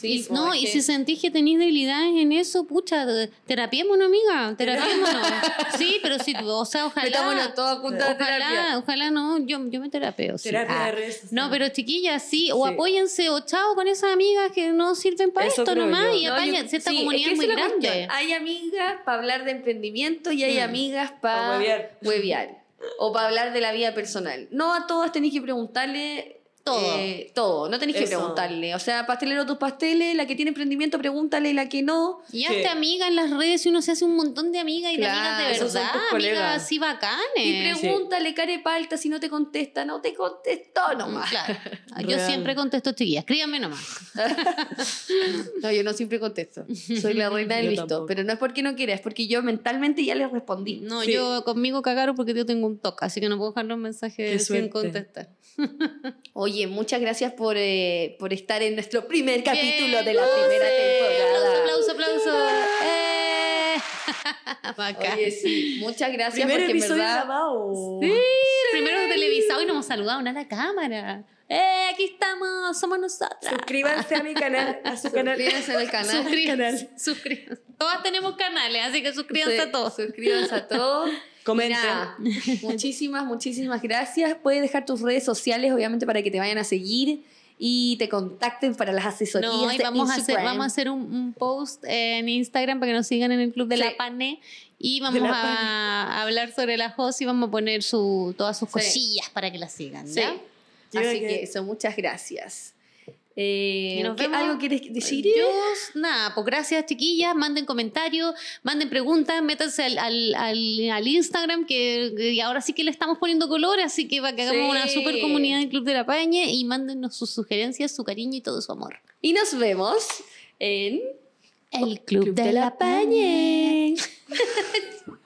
Sí, Y- po, no, y que- si sentís que tenéis debilidades en eso, pucha, terapiémonos, amiga, <laughs> terapiémonos. sí, pero sí, o sea, ojalá. Metámonos todos juntas a terapia. Ojalá, ojalá no, yo, yo me terapeo. sí. Terapia Ah. de redes sociales. No, pero chiquillas, sí, o Sí. apóyense o chao con esas amigas que no sirven para Eso esto nomás yo. y No, apáñense, yo- esta sí, es comunidad que es muy esa la grande. cuestión. Hay amigas para hablar de emprendimiento y hay Mm. amigas Pa' para huevear. huevear. O para hablar de la vida personal. No a todas tenéis que preguntarle Todo. eh, todo, no tenéis que Eso. preguntarle. O sea, pastelero tus pasteles, la que tiene emprendimiento, pregúntale, y la que no. Y Sí. hazte amiga en las redes y uno se hace un montón de amigas y de Claro, amigas de esos son verdad, amigas así bacanes. Y pregúntale, care palta, si no te contesta, no te contestó nomás. Claro. <laughs> Yo Real. siempre contesto chiquillas, escríbanme nomás. <laughs> No, yo no siempre contesto. Soy la reina del Yo visto. tampoco. Pero no es porque no quiera, es porque yo mentalmente ya les respondí. No, Sí. yo conmigo cagaron porque yo tengo un toque, así que no puedo dejar los Qué mensajes sin suerte. contestar. <laughs> Oye, muchas gracias por, eh, por estar en nuestro primer capítulo Bien, de la Luce. primera temporada. Aplauso, aplauso, aplauso. ¡Eh! <laughs> Bacán. Oye, sí, muchas gracias Primer porque episodio verdad... grabado. Sí, primero televisado y nos hemos saludado a la cámara. ¡Eh! Aquí estamos, somos nosotras. Suscríbanse a mi canal, a su canal. Suscríbanse al canal. Suscríbanse. suscríbanse. Todas tenemos canales, así que suscríbanse Sí, a todos. Suscríbanse a todos. Comenten. Nada, <laughs> muchísimas, muchísimas gracias. Puedes dejar tus redes sociales, obviamente, para que te vayan a seguir y te contacten para las asesorías. No, y de vamos a hacer, Instagram. vamos a hacer un, un post en Instagram para que nos sigan en el Club de Sí. la Pane. Y vamos a, a hablar sobre la Jos y vamos a poner su, todas sus Sí. cosillas para que la sigan. Sí. ¿ya? Quiero Así que- que eso, muchas gracias. Eh, nos ¿qué- vemos. ¿Algo quieres decir? Yo, nada, pues gracias chiquillas, manden comentarios, manden preguntas, métanse al, al, al, al Instagram que, que ahora sí que le estamos poniendo color, así que para que hagamos Sí. una super comunidad del Club de la Paña y mándennos sus sugerencias, su cariño y todo su amor. Y nos vemos en El Club, de, la Paña. <laughs>